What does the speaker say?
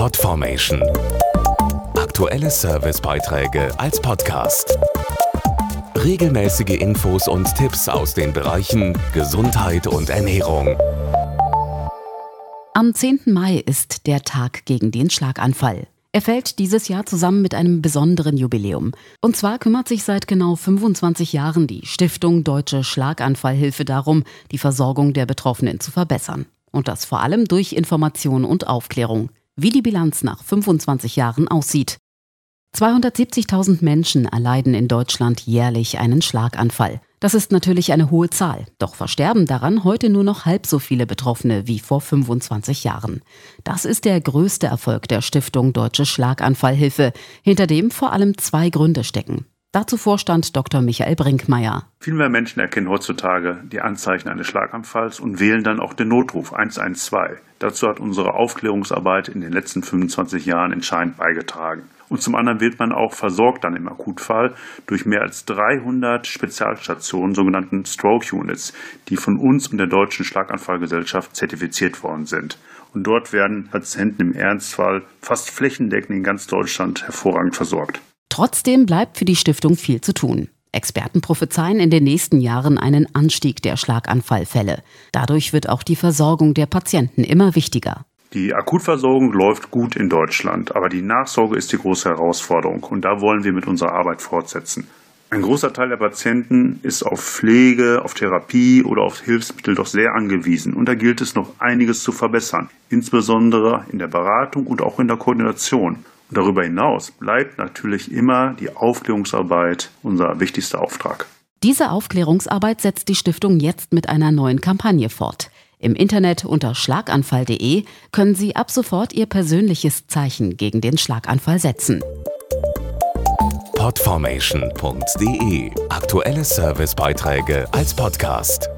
Podformation. Aktuelle Servicebeiträge als Podcast. Regelmäßige Infos und Tipps aus den Bereichen Gesundheit und Ernährung. Am 10. Mai ist der Tag gegen den Schlaganfall. Er fällt dieses Jahr zusammen mit einem besonderen Jubiläum. Und zwar kümmert sich seit genau 25 Jahren die Stiftung Deutsche Schlaganfallhilfe darum, die Versorgung der Betroffenen zu verbessern. Und das vor allem durch Information und Aufklärung, wie die Bilanz nach 25 Jahren aussieht. 270.000 Menschen erleiden in Deutschland jährlich einen Schlaganfall. Das ist natürlich eine hohe Zahl, doch versterben daran heute nur noch halb so viele Betroffene wie vor 25 Jahren. Das ist der größte Erfolg der Stiftung Deutsche Schlaganfallhilfe, hinter dem vor allem zwei Gründe stecken. Dazu Vorstand Dr. Michael Brinkmeier. Viel mehr Menschen erkennen heutzutage die Anzeichen eines Schlaganfalls und wählen dann auch den Notruf 112. Dazu hat unsere Aufklärungsarbeit in den letzten 25 Jahren entscheidend beigetragen. Und zum anderen wird man auch versorgt dann im Akutfall durch mehr als 300 Spezialstationen, sogenannten Stroke Units, die von uns und der Deutschen Schlaganfallgesellschaft zertifiziert worden sind. Und dort werden Patienten im Ernstfall fast flächendeckend in ganz Deutschland hervorragend versorgt. Trotzdem bleibt für die Stiftung viel zu tun. Experten prophezeien in den nächsten Jahren einen Anstieg der Schlaganfallfälle. Dadurch wird auch die Versorgung der Patienten immer wichtiger. Die Akutversorgung läuft gut in Deutschland, aber die Nachsorge ist die große Herausforderung und da wollen wir mit unserer Arbeit fortsetzen. Ein großer Teil der Patienten ist auf Pflege, auf Therapie oder auf Hilfsmittel doch sehr angewiesen und da gilt es noch einiges zu verbessern, insbesondere in der Beratung und auch in der Koordination. Und darüber hinaus bleibt natürlich immer die Aufklärungsarbeit unser wichtigster Auftrag. Diese Aufklärungsarbeit setzt die Stiftung jetzt mit einer neuen Kampagne fort. Im Internet unter schlaganfall.de können Sie ab sofort Ihr persönliches Zeichen gegen den Schlaganfall setzen. Podformation.de Aktuelle Servicebeiträge als Podcast.